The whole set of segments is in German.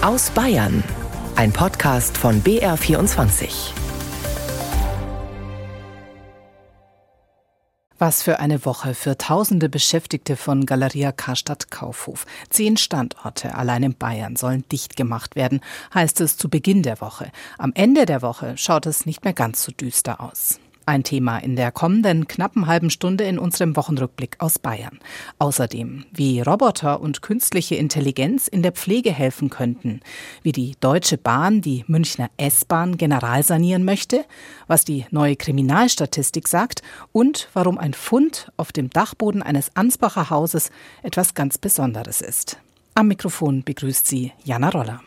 Aus Bayern. Ein Podcast von BR24. Was für eine Woche für tausende Beschäftigte von Galeria Karstadt Kaufhof. Zehn Standorte allein in Bayern sollen dicht gemacht werden, heißt es zu Beginn der Woche. Am Ende der Woche schaut es nicht mehr ganz so düster aus. Ein Thema in der kommenden knappen halben Stunde in unserem Wochenrückblick aus Bayern. Außerdem, wie Roboter und künstliche Intelligenz in der Pflege helfen könnten, wie die Deutsche Bahn die Münchner S-Bahn generalsanieren möchte, was die neue Kriminalstatistik sagt und warum ein Fund auf dem Dachboden eines Ansbacher Hauses etwas ganz Besonderes ist. Am Mikrofon begrüßt sie Jana Roller.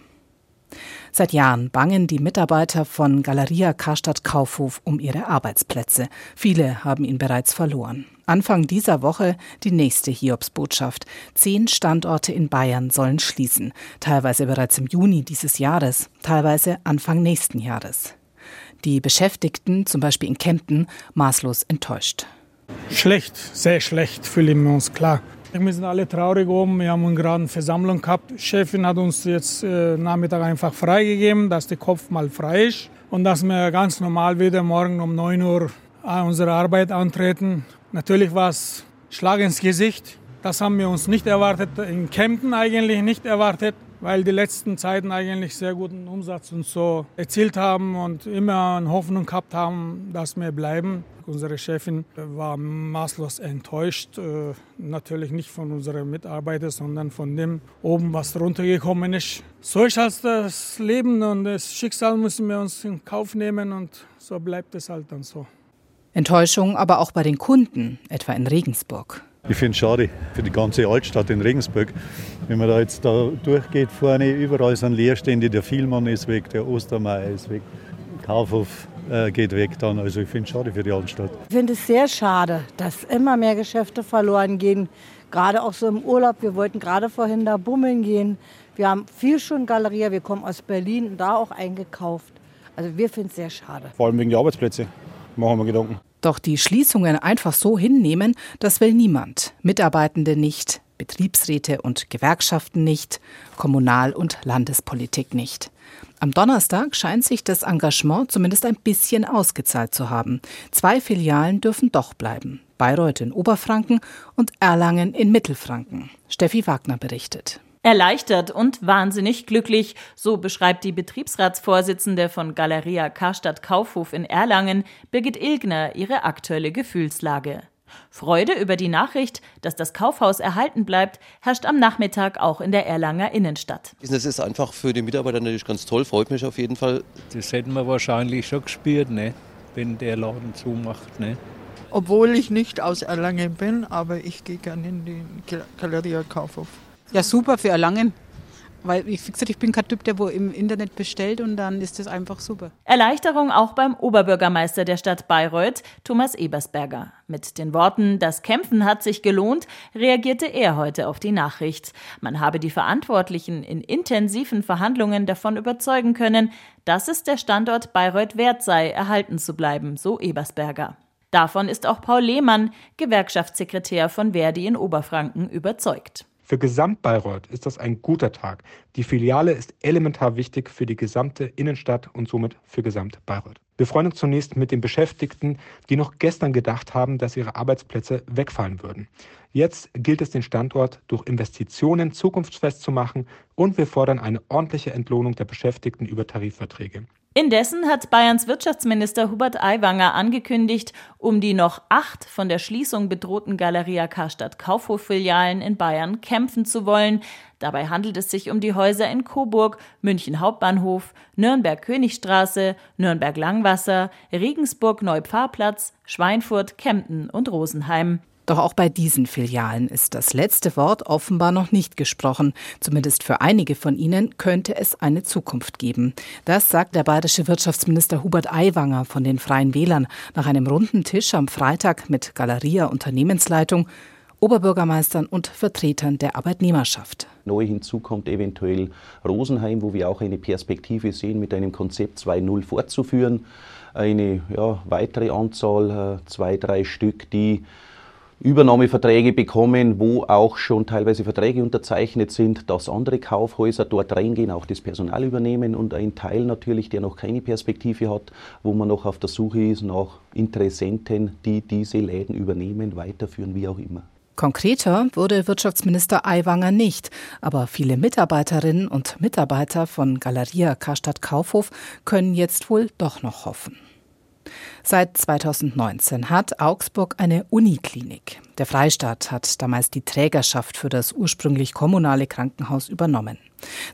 Seit Jahren bangen die Mitarbeiter von Galeria Karstadt Kaufhof um ihre Arbeitsplätze. Viele haben ihn bereits verloren. Anfang dieser Woche die nächste Hiobsbotschaft. Zehn Standorte in Bayern sollen schließen. Teilweise bereits im Juni dieses Jahres, teilweise Anfang nächsten Jahres. Die Beschäftigten, zum Beispiel in Kempten, maßlos enttäuscht. Schlecht, sehr schlecht fühlen wir uns klar. Wir sind alle traurig oben. Wir haben gerade eine Versammlung gehabt. Die Chefin hat uns jetzt äh, Nachmittag einfach freigegeben, dass der Kopf mal frei ist und dass wir ganz normal wieder morgen um 9 Uhr äh, unsere Arbeit antreten. Natürlich war es Schlag ins Gesicht. Das haben wir uns nicht erwartet, in Kempten eigentlich nicht erwartet weil die letzten Zeiten eigentlich sehr guten Umsatz und so erzielt haben und immer eine Hoffnung gehabt haben, dass wir bleiben. Unsere Chefin war maßlos enttäuscht, äh, natürlich nicht von unseren Mitarbeitern, sondern von dem oben, was runtergekommen ist. So ist halt das Leben und das Schicksal müssen wir uns in Kauf nehmen und so bleibt es halt dann so. Enttäuschung aber auch bei den Kunden, etwa in Regensburg. Ich finde es schade für die ganze Altstadt in Regensburg. Wenn man da jetzt da durchgeht, vorne überall sind Leerstände, der Vielmann ist weg, der Ostermeier ist weg, Kaufhof äh, geht weg dann. Also ich finde es schade für die Altstadt. Ich finde es sehr schade, dass immer mehr Geschäfte verloren gehen. Gerade auch so im Urlaub. Wir wollten gerade vorhin da bummeln gehen. Wir haben viel schon Galeria, wir kommen aus Berlin und da auch eingekauft. Also wir finden es sehr schade. Vor allem wegen der Arbeitsplätze machen wir Gedanken. Doch die Schließungen einfach so hinnehmen, das will niemand. Mitarbeitende nicht, Betriebsräte und Gewerkschaften nicht, Kommunal- und Landespolitik nicht. Am Donnerstag scheint sich das Engagement zumindest ein bisschen ausgezahlt zu haben. Zwei Filialen dürfen doch bleiben. Bayreuth in Oberfranken und Erlangen in Mittelfranken. Steffi Wagner berichtet. Erleichtert und wahnsinnig glücklich, so beschreibt die Betriebsratsvorsitzende von Galeria Karstadt Kaufhof in Erlangen, Birgit Ilgner, ihre aktuelle Gefühlslage. Freude über die Nachricht, dass das Kaufhaus erhalten bleibt, herrscht am Nachmittag auch in der Erlanger Innenstadt. Das ist einfach für die Mitarbeiter natürlich ganz toll, freut mich auf jeden Fall. Das hätten wir wahrscheinlich schon gespürt, ne? wenn der Laden zumacht. Ne? Obwohl ich nicht aus Erlangen bin, aber ich gehe gerne in den Galeria Kaufhof. Ja, super für Erlangen. Weil ich, wie gesagt, ich bin kein Typ, der wo im Internet bestellt und dann ist das einfach super. Erleichterung auch beim Oberbürgermeister der Stadt Bayreuth, Thomas Ebersberger. Mit den Worten, das Kämpfen hat sich gelohnt, reagierte er heute auf die Nachricht. Man habe die Verantwortlichen in intensiven Verhandlungen davon überzeugen können, dass es der Standort Bayreuth wert sei, erhalten zu bleiben, so Ebersberger. Davon ist auch Paul Lehmann, Gewerkschaftssekretär von Verdi in Oberfranken, überzeugt. Für Gesamtbayreuth ist das ein guter Tag. Die Filiale ist elementar wichtig für die gesamte Innenstadt und somit für Gesamtbayreuth. Wir freuen uns zunächst mit den Beschäftigten, die noch gestern gedacht haben, dass ihre Arbeitsplätze wegfallen würden. Jetzt gilt es, den Standort durch Investitionen zukunftsfest zu machen und wir fordern eine ordentliche Entlohnung der Beschäftigten über Tarifverträge. Indessen hat Bayerns Wirtschaftsminister Hubert Aiwanger angekündigt, um die noch acht von der Schließung bedrohten Galeria Karstadt Kaufhof-Filialen in Bayern kämpfen zu wollen. Dabei handelt es sich um die Häuser in Coburg, München Hauptbahnhof, Nürnberg Königstraße, Nürnberg Langwasser, Regensburg Neupfarrplatz, Schweinfurt, Kempten und Rosenheim. Doch auch bei diesen Filialen ist das letzte Wort offenbar noch nicht gesprochen. Zumindest für einige von ihnen könnte es eine Zukunft geben. Das sagt der bayerische Wirtschaftsminister Hubert Aiwanger von den Freien Wählern nach einem runden Tisch am Freitag mit Galeria Unternehmensleitung, Oberbürgermeistern und Vertretern der Arbeitnehmerschaft. Neu hinzu kommt eventuell Rosenheim, wo wir auch eine Perspektive sehen, mit einem Konzept 2.0 fortzuführen. Eine ja, weitere Anzahl, äh, zwei, drei Stück, die Übernahmeverträge bekommen, wo auch schon teilweise Verträge unterzeichnet sind, dass andere Kaufhäuser dort reingehen, auch das Personal übernehmen und ein Teil natürlich, der noch keine Perspektive hat, wo man noch auf der Suche ist nach Interessenten, die diese Läden übernehmen, weiterführen, wie auch immer. Konkreter wurde Wirtschaftsminister Aiwanger nicht, aber viele Mitarbeiterinnen und Mitarbeiter von Galeria Karstadt Kaufhof können jetzt wohl doch noch hoffen. Seit 2019 hat Augsburg eine Uniklinik. Der Freistaat hat damals die Trägerschaft für das ursprünglich kommunale Krankenhaus übernommen.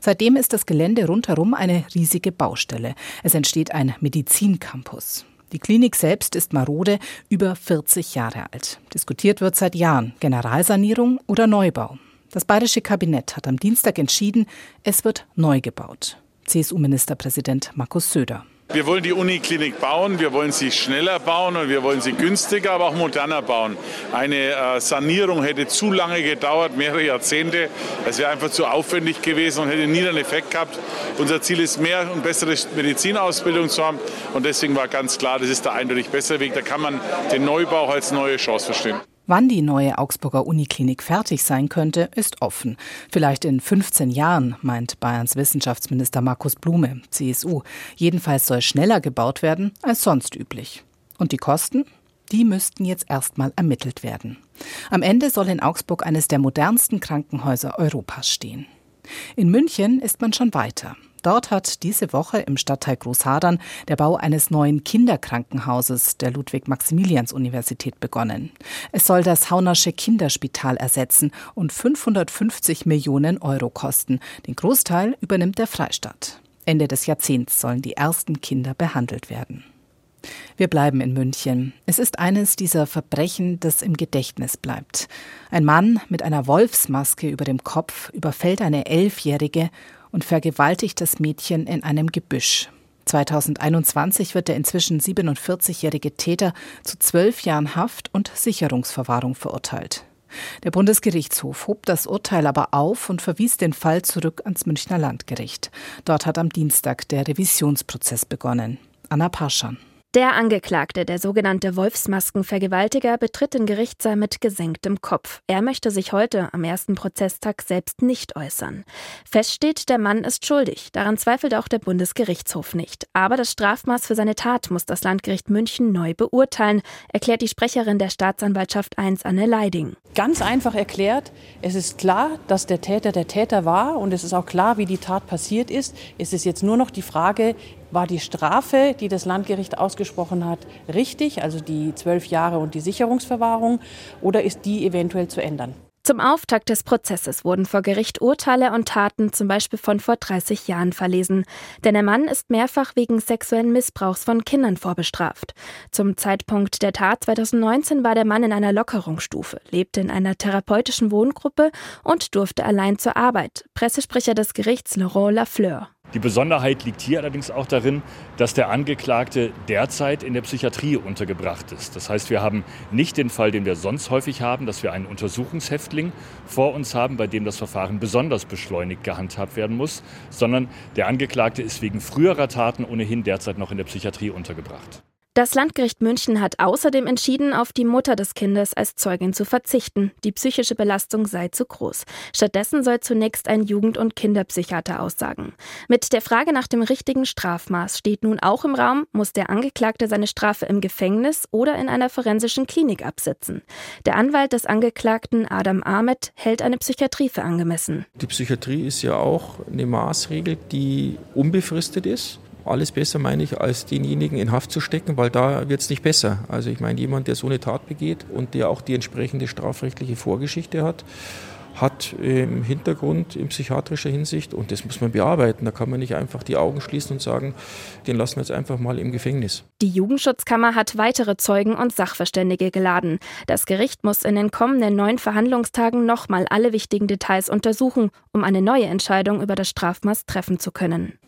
Seitdem ist das Gelände rundherum eine riesige Baustelle. Es entsteht ein Medizincampus. Die Klinik selbst ist marode, über 40 Jahre alt. Diskutiert wird seit Jahren Generalsanierung oder Neubau. Das bayerische Kabinett hat am Dienstag entschieden, es wird neu gebaut. CSU-Ministerpräsident Markus Söder. Wir wollen die Uniklinik bauen, wir wollen sie schneller bauen und wir wollen sie günstiger, aber auch moderner bauen. Eine äh, Sanierung hätte zu lange gedauert, mehrere Jahrzehnte. Es wäre einfach zu aufwendig gewesen und hätte nie einen Effekt gehabt. Unser Ziel ist, mehr und bessere Medizinausbildung zu haben. Und deswegen war ganz klar, das ist der eindeutig bessere Weg. Da kann man den Neubau als neue Chance verstehen. Wann die neue Augsburger Uniklinik fertig sein könnte, ist offen. Vielleicht in 15 Jahren, meint Bayerns Wissenschaftsminister Markus Blume, CSU. Jedenfalls soll schneller gebaut werden als sonst üblich. Und die Kosten? Die müssten jetzt erstmal ermittelt werden. Am Ende soll in Augsburg eines der modernsten Krankenhäuser Europas stehen. In München ist man schon weiter. Dort hat diese Woche im Stadtteil Großhadern der Bau eines neuen Kinderkrankenhauses der Ludwig-Maximilians-Universität begonnen. Es soll das Haunersche Kinderspital ersetzen und 550 Millionen Euro kosten. Den Großteil übernimmt der Freistaat. Ende des Jahrzehnts sollen die ersten Kinder behandelt werden. Wir bleiben in München. Es ist eines dieser Verbrechen, das im Gedächtnis bleibt. Ein Mann mit einer Wolfsmaske über dem Kopf überfällt eine Elfjährige und vergewaltigt das Mädchen in einem Gebüsch. 2021 wird der inzwischen 47-jährige Täter zu zwölf Jahren Haft und Sicherungsverwahrung verurteilt. Der Bundesgerichtshof hob das Urteil aber auf und verwies den Fall zurück ans Münchner Landgericht. Dort hat am Dienstag der Revisionsprozess begonnen. Anna Paschan. Der Angeklagte, der sogenannte Wolfsmaskenvergewaltiger, betritt den Gerichtssaal mit gesenktem Kopf. Er möchte sich heute am ersten Prozesstag selbst nicht äußern. Fest steht, der Mann ist schuldig. Daran zweifelt auch der Bundesgerichtshof nicht. Aber das Strafmaß für seine Tat muss das Landgericht München neu beurteilen, erklärt die Sprecherin der Staatsanwaltschaft 1, Anne Leiding. Ganz einfach erklärt, es ist klar, dass der Täter der Täter war und es ist auch klar, wie die Tat passiert ist. Es ist jetzt nur noch die Frage, war die Strafe, die das Landgericht ausgesprochen hat, richtig, also die zwölf Jahre und die Sicherungsverwahrung, oder ist die eventuell zu ändern? Zum Auftakt des Prozesses wurden vor Gericht Urteile und Taten zum Beispiel von vor 30 Jahren verlesen. Denn der Mann ist mehrfach wegen sexuellen Missbrauchs von Kindern vorbestraft. Zum Zeitpunkt der Tat 2019 war der Mann in einer Lockerungsstufe, lebte in einer therapeutischen Wohngruppe und durfte allein zur Arbeit. Pressesprecher des Gerichts Laurent Lafleur. Die Besonderheit liegt hier allerdings auch darin, dass der Angeklagte derzeit in der Psychiatrie untergebracht ist. Das heißt, wir haben nicht den Fall, den wir sonst häufig haben, dass wir einen Untersuchungshäftling vor uns haben, bei dem das Verfahren besonders beschleunigt gehandhabt werden muss, sondern der Angeklagte ist wegen früherer Taten ohnehin derzeit noch in der Psychiatrie untergebracht. Das Landgericht München hat außerdem entschieden, auf die Mutter des Kindes als Zeugin zu verzichten. Die psychische Belastung sei zu groß. Stattdessen soll zunächst ein Jugend- und Kinderpsychiater aussagen. Mit der Frage nach dem richtigen Strafmaß steht nun auch im Raum, muss der Angeklagte seine Strafe im Gefängnis oder in einer forensischen Klinik absitzen. Der Anwalt des Angeklagten Adam Ahmed hält eine Psychiatrie für angemessen. Die Psychiatrie ist ja auch eine Maßregel, die unbefristet ist alles besser, meine ich, als denjenigen in Haft zu stecken, weil da wird es nicht besser. Also ich meine, jemand, der so eine Tat begeht und der auch die entsprechende strafrechtliche Vorgeschichte hat, hat im Hintergrund in psychiatrischer Hinsicht und das muss man bearbeiten. Da kann man nicht einfach die Augen schließen und sagen, den lassen wir jetzt einfach mal im Gefängnis. Die Jugendschutzkammer hat weitere Zeugen und Sachverständige geladen. Das Gericht muss in den kommenden neun Verhandlungstagen nochmal alle wichtigen Details untersuchen, um eine neue Entscheidung über das Strafmaß treffen zu können.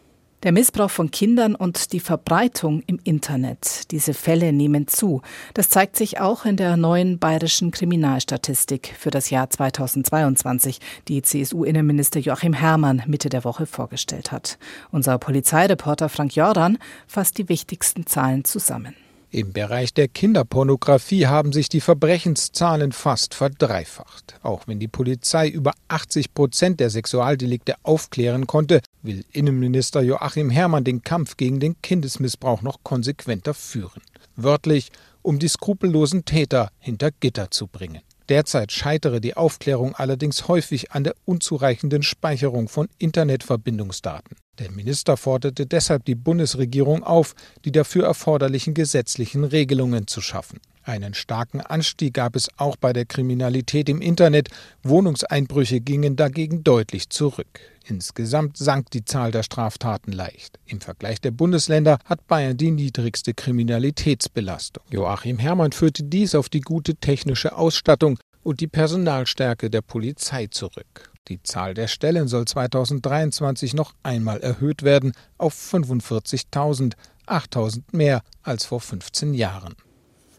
Der Missbrauch von Kindern und die Verbreitung im Internet. Diese Fälle nehmen zu. Das zeigt sich auch in der neuen bayerischen Kriminalstatistik für das Jahr 2022, die CSU-Innenminister Joachim Herrmann Mitte der Woche vorgestellt hat. Unser Polizeireporter Frank Jordan fasst die wichtigsten Zahlen zusammen. Im Bereich der Kinderpornografie haben sich die Verbrechenszahlen fast verdreifacht. Auch wenn die Polizei über 80 Prozent der Sexualdelikte aufklären konnte, will Innenminister Joachim Herrmann den Kampf gegen den Kindesmissbrauch noch konsequenter führen. Wörtlich, um die skrupellosen Täter hinter Gitter zu bringen. Derzeit scheitere die Aufklärung allerdings häufig an der unzureichenden Speicherung von Internetverbindungsdaten. Der Minister forderte deshalb die Bundesregierung auf, die dafür erforderlichen gesetzlichen Regelungen zu schaffen. Einen starken Anstieg gab es auch bei der Kriminalität im Internet. Wohnungseinbrüche gingen dagegen deutlich zurück. Insgesamt sank die Zahl der Straftaten leicht. Im Vergleich der Bundesländer hat Bayern die niedrigste Kriminalitätsbelastung. Joachim Herrmann führte dies auf die gute technische Ausstattung und die Personalstärke der Polizei zurück. Die Zahl der Stellen soll 2023 noch einmal erhöht werden auf 45.000, 8.000 mehr als vor 15 Jahren.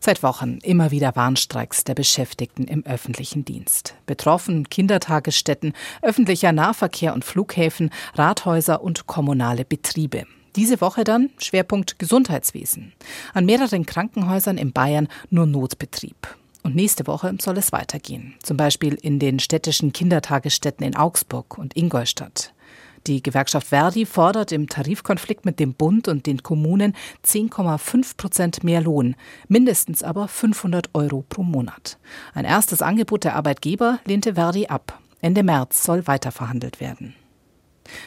Seit Wochen immer wieder Warnstreiks der Beschäftigten im öffentlichen Dienst. Betroffen Kindertagesstätten, öffentlicher Nahverkehr und Flughäfen, Rathäuser und kommunale Betriebe. Diese Woche dann Schwerpunkt Gesundheitswesen. An mehreren Krankenhäusern in Bayern nur Notbetrieb. Und nächste Woche soll es weitergehen, zum Beispiel in den städtischen Kindertagesstätten in Augsburg und Ingolstadt. Die Gewerkschaft Verdi fordert im Tarifkonflikt mit dem Bund und den Kommunen 10,5 Prozent mehr Lohn, mindestens aber 500 Euro pro Monat. Ein erstes Angebot der Arbeitgeber lehnte Verdi ab. Ende März soll weiterverhandelt werden.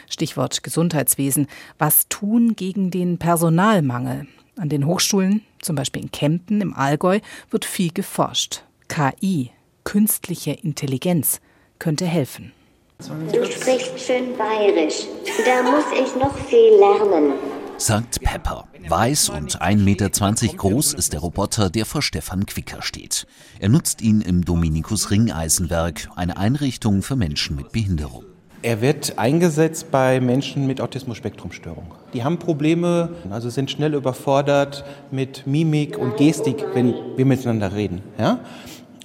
Stichwort Gesundheitswesen. Was tun gegen den Personalmangel? An den Hochschulen, zum Beispiel in Kempten im Allgäu, wird viel geforscht. KI, künstliche Intelligenz, könnte helfen. Du sprichst schön bayerisch. Da muss ich noch viel lernen. Sagt Pepper. Weiß und 1,20 Meter groß ist der Roboter, der vor Stefan Quicker steht. Er nutzt ihn im Dominikus Ringeisenwerk, eine Einrichtung für Menschen mit Behinderung. Er wird eingesetzt bei Menschen mit Autismus-Spektrum-Störung. Die haben Probleme, also sind schnell überfordert mit Mimik und Gestik, wenn wir miteinander reden. Ja?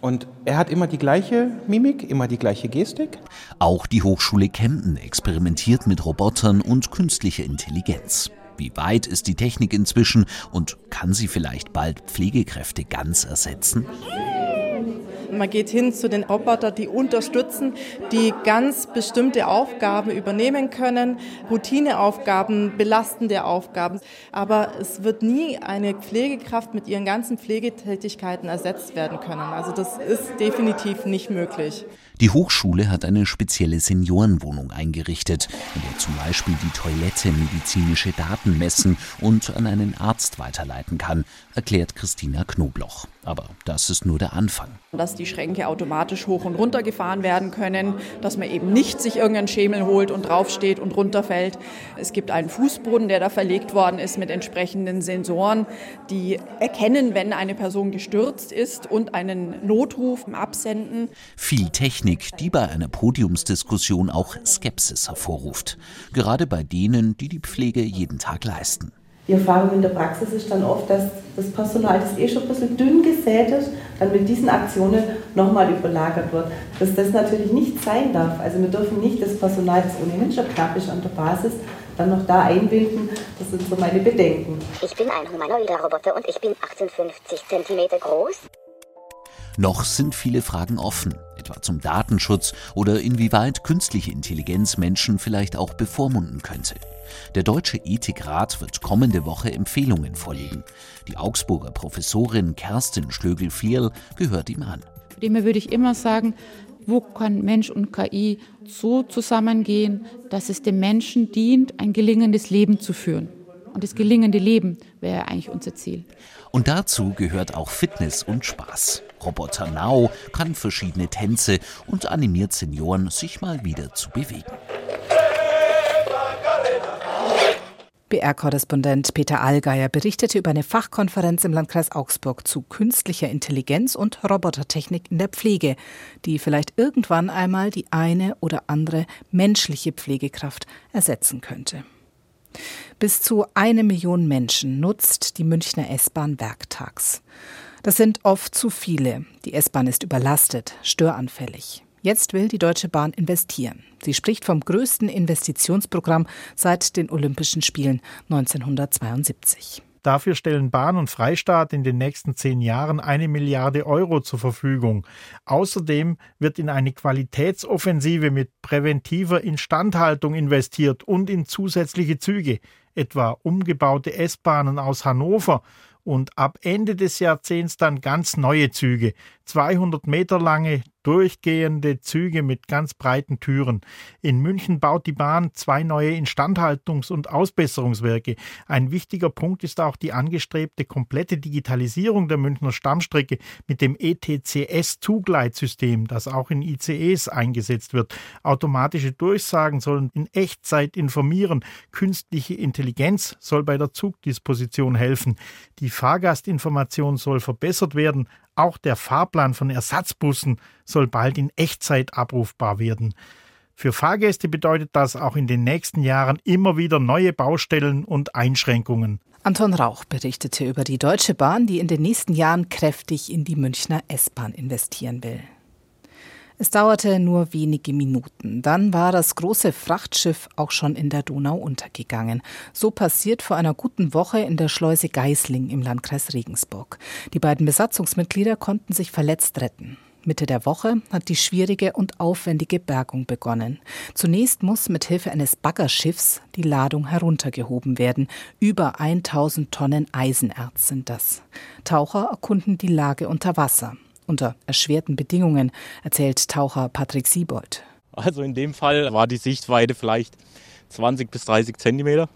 Und er hat immer die gleiche Mimik, immer die gleiche Gestik. Auch die Hochschule Kempten experimentiert mit Robotern und künstlicher Intelligenz. Wie weit ist die Technik inzwischen und kann sie vielleicht bald Pflegekräfte ganz ersetzen? Man geht hin zu den Robotern, die unterstützen, die ganz bestimmte Aufgaben übernehmen können, Routineaufgaben, belastende Aufgaben. Aber es wird nie eine Pflegekraft mit ihren ganzen Pflegetätigkeiten ersetzt werden können. Also das ist definitiv nicht möglich. Die Hochschule hat eine spezielle Seniorenwohnung eingerichtet, in der zum Beispiel die Toilette medizinische Daten messen und an einen Arzt weiterleiten kann, erklärt Christina Knobloch. Aber das ist nur der Anfang. Dass die Schränke automatisch hoch und runter gefahren werden können, dass man eben nicht sich irgendeinen Schemel holt und draufsteht und runterfällt. Es gibt einen Fußboden, der da verlegt worden ist mit entsprechenden Sensoren, die erkennen, wenn eine Person gestürzt ist und einen Notruf absenden. Viel Technik, die bei einer Podiumsdiskussion auch Skepsis hervorruft. Gerade bei denen, die die Pflege jeden Tag leisten. Die Erfahrung in der Praxis ist dann oft, dass das Personal, das eh schon ein bisschen dünn gesät ist, dann mit diesen Aktionen nochmal überlagert wird. Dass das natürlich nicht sein darf. Also wir dürfen nicht das Personal, das ohnehin schon knapp ist an der Basis, dann noch da einbinden. Das sind so meine Bedenken. Ich bin ein humanoider Roboter und ich bin 58 cm groß. Noch sind viele Fragen offen, etwa zum Datenschutz oder inwieweit künstliche Intelligenz Menschen vielleicht auch bevormunden könnte. Der Deutsche Ethikrat wird kommende Woche Empfehlungen vorlegen. Die Augsburger Professorin Kerstin Schlögel-Flierl gehört ihm an. Dem würde ich immer sagen, wo kann Mensch und KI so zusammengehen, dass es dem Menschen dient, ein gelingendes Leben zu führen. Und das gelingende Leben wäre eigentlich unser Ziel. Und dazu gehört auch Fitness und Spaß. Roboter Now kann verschiedene Tänze und animiert Senioren, sich mal wieder zu bewegen. BR-Korrespondent Peter Allgeier berichtete über eine Fachkonferenz im Landkreis Augsburg zu künstlicher Intelligenz und Robotertechnik in der Pflege, die vielleicht irgendwann einmal die eine oder andere menschliche Pflegekraft ersetzen könnte. Bis zu eine Million Menschen nutzt die Münchner S-Bahn werktags. Das sind oft zu viele. Die S-Bahn ist überlastet, störanfällig. Jetzt will die Deutsche Bahn investieren. Sie spricht vom größten Investitionsprogramm seit den Olympischen Spielen 1972. Dafür stellen Bahn und Freistaat in den nächsten zehn Jahren eine Milliarde Euro zur Verfügung. Außerdem wird in eine Qualitätsoffensive mit präventiver Instandhaltung investiert und in zusätzliche Züge, etwa umgebaute S-Bahnen aus Hannover. Und ab Ende des Jahrzehnts dann ganz neue Züge, 200 Meter lange durchgehende Züge mit ganz breiten Türen. In München baut die Bahn zwei neue Instandhaltungs- und Ausbesserungswerke. Ein wichtiger Punkt ist auch die angestrebte komplette Digitalisierung der Münchner Stammstrecke mit dem ETCS-Zugleitsystem, das auch in ICEs eingesetzt wird. Automatische Durchsagen sollen in Echtzeit informieren. Künstliche Intelligenz soll bei der Zugdisposition helfen. Die Fahrgastinformation soll verbessert werden. Auch der Fahrplan von Ersatzbussen soll bald in Echtzeit abrufbar werden. Für Fahrgäste bedeutet das auch in den nächsten Jahren immer wieder neue Baustellen und Einschränkungen. Anton Rauch berichtete über die Deutsche Bahn, die in den nächsten Jahren kräftig in die Münchner S-Bahn investieren will. Es dauerte nur wenige Minuten. Dann war das große Frachtschiff auch schon in der Donau untergegangen. So passiert vor einer guten Woche in der Schleuse Geisling im Landkreis Regensburg. Die beiden Besatzungsmitglieder konnten sich verletzt retten. Mitte der Woche hat die schwierige und aufwendige Bergung begonnen. Zunächst muss mit Hilfe eines Baggerschiffs die Ladung heruntergehoben werden. Über 1000 Tonnen Eisenerz sind das. Taucher erkunden die Lage unter Wasser unter erschwerten Bedingungen, erzählt Taucher Patrick Siebold. Also in dem Fall war die Sichtweite vielleicht 20 bis 30 Zentimeter.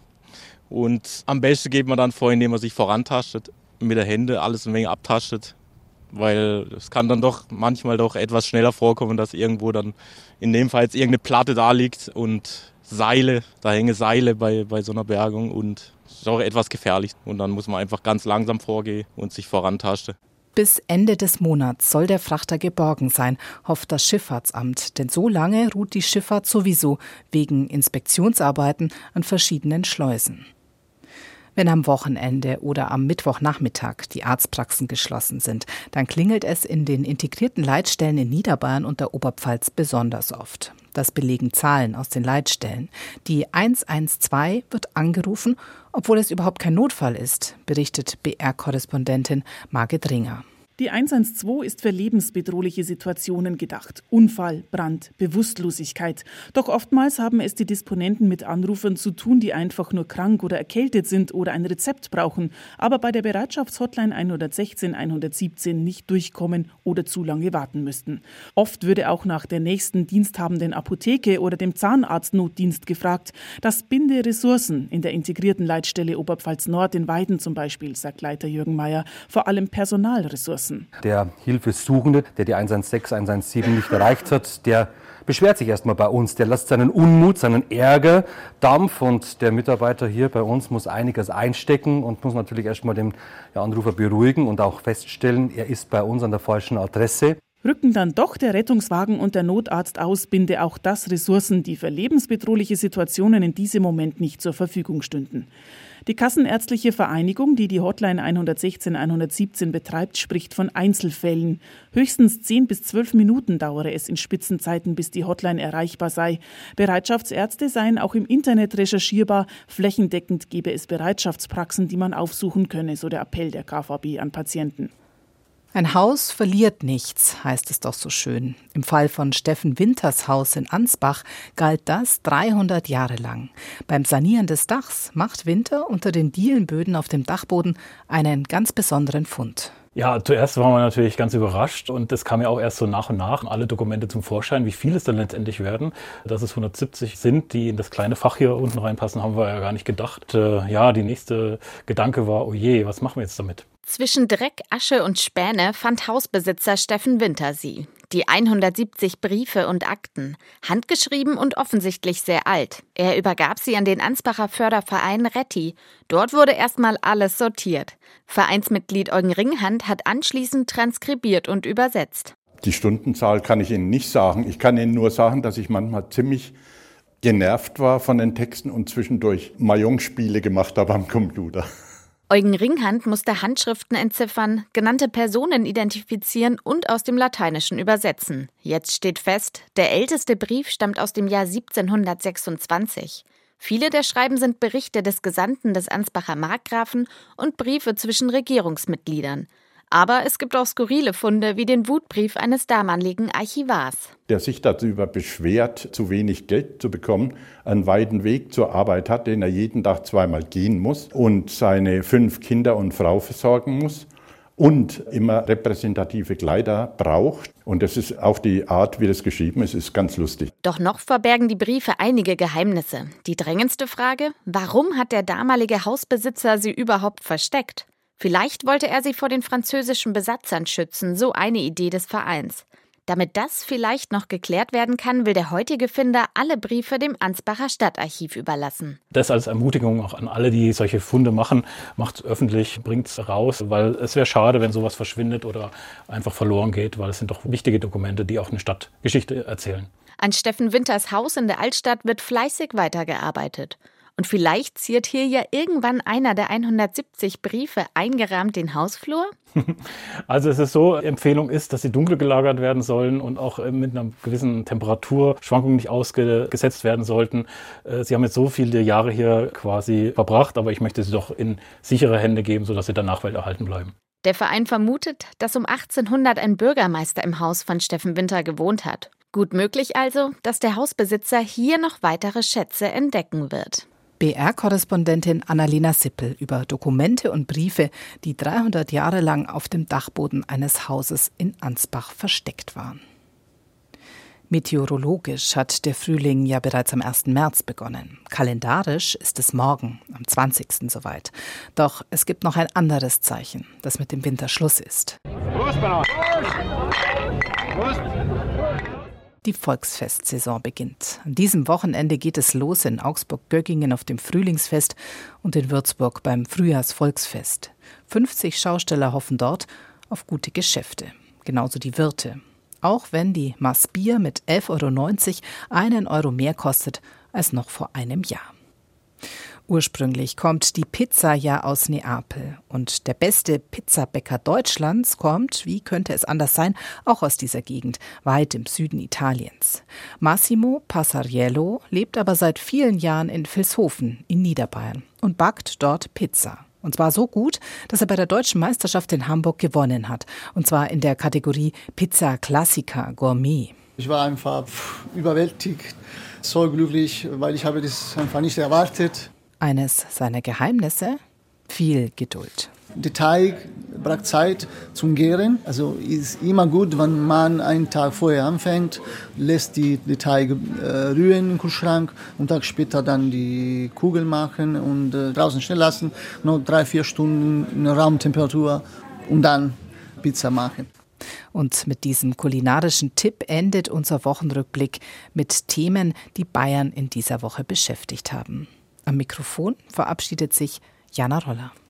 Und am besten geht man dann vor, indem man sich vorantastet, mit der Hände alles ein wenig abtastet. Weil es kann dann doch manchmal doch etwas schneller vorkommen, dass irgendwo dann in dem Fall jetzt irgendeine Platte da liegt und Seile, da hängen Seile bei, bei so einer Bergung und ist auch etwas gefährlich. Und dann muss man einfach ganz langsam vorgehen und sich vorantasten. Bis Ende des Monats soll der Frachter geborgen sein, hofft das Schifffahrtsamt, denn so lange ruht die Schifffahrt sowieso wegen Inspektionsarbeiten an verschiedenen Schleusen. Wenn am Wochenende oder am Mittwochnachmittag die Arztpraxen geschlossen sind, dann klingelt es in den integrierten Leitstellen in Niederbayern und der Oberpfalz besonders oft. Das belegen Zahlen aus den Leitstellen. Die 112 wird angerufen, obwohl es überhaupt kein Notfall ist, berichtet BR-Korrespondentin Margit Ringer. Die 112 ist für lebensbedrohliche Situationen gedacht. Unfall, Brand, Bewusstlosigkeit. Doch oftmals haben es die Disponenten mit Anrufern zu tun, die einfach nur krank oder erkältet sind oder ein Rezept brauchen, aber bei der Bereitschaftshotline 116 117 nicht durchkommen oder zu lange warten müssten. Oft würde auch nach der nächsten diensthabenden Apotheke oder dem Zahnarztnotdienst gefragt. Das binde Ressourcen in der integrierten Leitstelle Oberpfalz Nord in Weiden zum Beispiel, sagt Leiter Jürgen Mayer, vor allem Personalressourcen lassen. Der Hilfesuchende, der die 116, 117 nicht erreicht hat, der beschwert sich erstmal bei uns. Der lässt seinen Unmut, seinen Ärger Dampf und der Mitarbeiter hier bei uns muss einiges einstecken und muss natürlich erstmal den Anrufer beruhigen und auch feststellen, er ist bei uns an der falschen Adresse. Rücken dann doch der Rettungswagen und der Notarzt aus, binde auch das Ressourcen, die für lebensbedrohliche Situationen in diesem Moment nicht zur Verfügung stünden. Die Kassenärztliche Vereinigung, die die Hotline 116 117 betreibt, spricht von Einzelfällen. Höchstens 10 bis 12 Minuten dauere es in Spitzenzeiten, bis die Hotline erreichbar sei. Bereitschaftsärzte seien auch im Internet recherchierbar. Flächendeckend gebe es Bereitschaftspraxen, die man aufsuchen könne, so der Appell der KVB an Patienten. Ein Haus verliert nichts, heißt es doch so schön. Im Fall von Steffen Winters Haus in Ansbach galt das 300 Jahre lang. Beim Sanieren des Dachs macht Winter unter den Dielenböden auf dem Dachboden einen ganz besonderen Fund. Ja, zuerst waren wir natürlich ganz überrascht und das kam ja auch erst so nach und nach alle Dokumente zum Vorschein, wie viele es dann letztendlich werden. Dass es 170 sind, die in das kleine Fach hier unten reinpassen, haben wir ja gar nicht gedacht. Äh, ja, die nächste Gedanke war, oh je, was machen wir jetzt damit? Zwischen Dreck, Asche und Späne fand Hausbesitzer Steffen Winter sie. Die 170 Briefe und Akten, handgeschrieben und offensichtlich sehr alt. Er übergab sie an den Ansbacher Förderverein Retti. Dort wurde erstmal alles sortiert. Vereinsmitglied Eugen Ringhand hat anschließend transkribiert und übersetzt. Die Stundenzahl kann ich Ihnen nicht sagen. Ich kann Ihnen nur sagen, dass ich manchmal ziemlich genervt war von den Texten und zwischendurch Mahjong-Spiele gemacht habe am Computer. Eugen Ringhand musste Handschriften entziffern, genannte Personen identifizieren und aus dem Lateinischen übersetzen. Jetzt steht fest, der älteste Brief stammt aus dem Jahr 1726. Viele der Schreiben sind Berichte des Gesandten des Ansbacher Markgrafen und Briefe zwischen Regierungsmitgliedern. Aber es gibt auch skurrile Funde wie den Wutbrief eines damaligen Archivars. Der sich darüber beschwert, zu wenig Geld zu bekommen, einen weiten Weg zur Arbeit hat, den er jeden Tag zweimal gehen muss und seine fünf Kinder und Frau versorgen muss und immer repräsentative Kleider braucht. Und das ist auch die Art, wie das geschrieben ist, ist ganz lustig. Doch noch verbergen die Briefe einige Geheimnisse. Die drängendste Frage, warum hat der damalige Hausbesitzer sie überhaupt versteckt? Vielleicht wollte er sie vor den französischen Besatzern schützen, so eine Idee des Vereins. Damit das vielleicht noch geklärt werden kann, will der heutige Finder alle Briefe dem Ansbacher Stadtarchiv überlassen. Das als Ermutigung auch an alle, die solche Funde machen, macht es öffentlich, bringt es raus, weil es wäre schade, wenn sowas verschwindet oder einfach verloren geht, weil es sind doch wichtige Dokumente, die auch eine Stadtgeschichte erzählen. An Steffen Winters Haus in der Altstadt wird fleißig weitergearbeitet. Und vielleicht ziert hier ja irgendwann einer der 170 Briefe eingerahmt den Hausflur? Also es ist so, Empfehlung ist, dass sie dunkel gelagert werden sollen und auch äh, mit einer gewissen Temperaturschwankung nicht ausgesetzt werden sollten. Äh, sie haben jetzt so viele Jahre hier quasi verbracht, aber ich möchte sie doch in sichere Hände geben, sodass sie der Nachwelt erhalten bleiben. Der Verein vermutet, dass um 1800 ein Bürgermeister im Haus von Steffen Winter gewohnt hat. Gut möglich also, dass der Hausbesitzer hier noch weitere Schätze entdecken wird. BR-Korrespondentin Annalena Sippel über Dokumente und Briefe, die 300 Jahre lang auf dem Dachboden eines Hauses in Ansbach versteckt waren. Meteorologisch hat der Frühling ja bereits am 1. März begonnen. Kalendarisch ist es morgen, am 20. soweit. Doch es gibt noch ein anderes Zeichen, das mit dem Winter Schluss ist. Prost, Prost. Prost. Die Volksfestsaison beginnt. An diesem Wochenende geht es los in Augsburg-Göggingen auf dem Frühlingsfest und in Würzburg beim Frühjahrsvolksfest. 50 Schausteller hoffen dort auf gute Geschäfte. Genauso die Wirte. Auch wenn die Maß Bier mit 11,90 Euro einen Euro mehr kostet als noch vor einem Jahr. Ursprünglich kommt die Pizza ja aus Neapel und der beste Pizzabäcker Deutschlands kommt, wie könnte es anders sein, auch aus dieser Gegend, weit im Süden Italiens. Massimo Passariello lebt aber seit vielen Jahren in Vilshofen in Niederbayern und backt dort Pizza. Und zwar so gut, dass er bei der deutschen Meisterschaft in Hamburg gewonnen hat. Und zwar in der Kategorie Pizza Classica Gourmet. Ich war einfach überwältigt, so glücklich, weil ich habe das einfach nicht erwartet. Eines seiner Geheimnisse? Viel Geduld. Der Teig braucht Zeit zum Gären. Also ist immer gut, wenn man einen Tag vorher anfängt, lässt die, die Teig äh, rühren im Kühlschrank und Tag später dann die Kugel machen und äh, draußen stehen lassen, noch drei, vier Stunden in Raumtemperatur und dann Pizza machen. Und mit diesem kulinarischen Tipp endet unser Wochenrückblick mit Themen, die Bayern in dieser Woche beschäftigt haben. Am Mikrofon verabschiedet sich Jana Roller.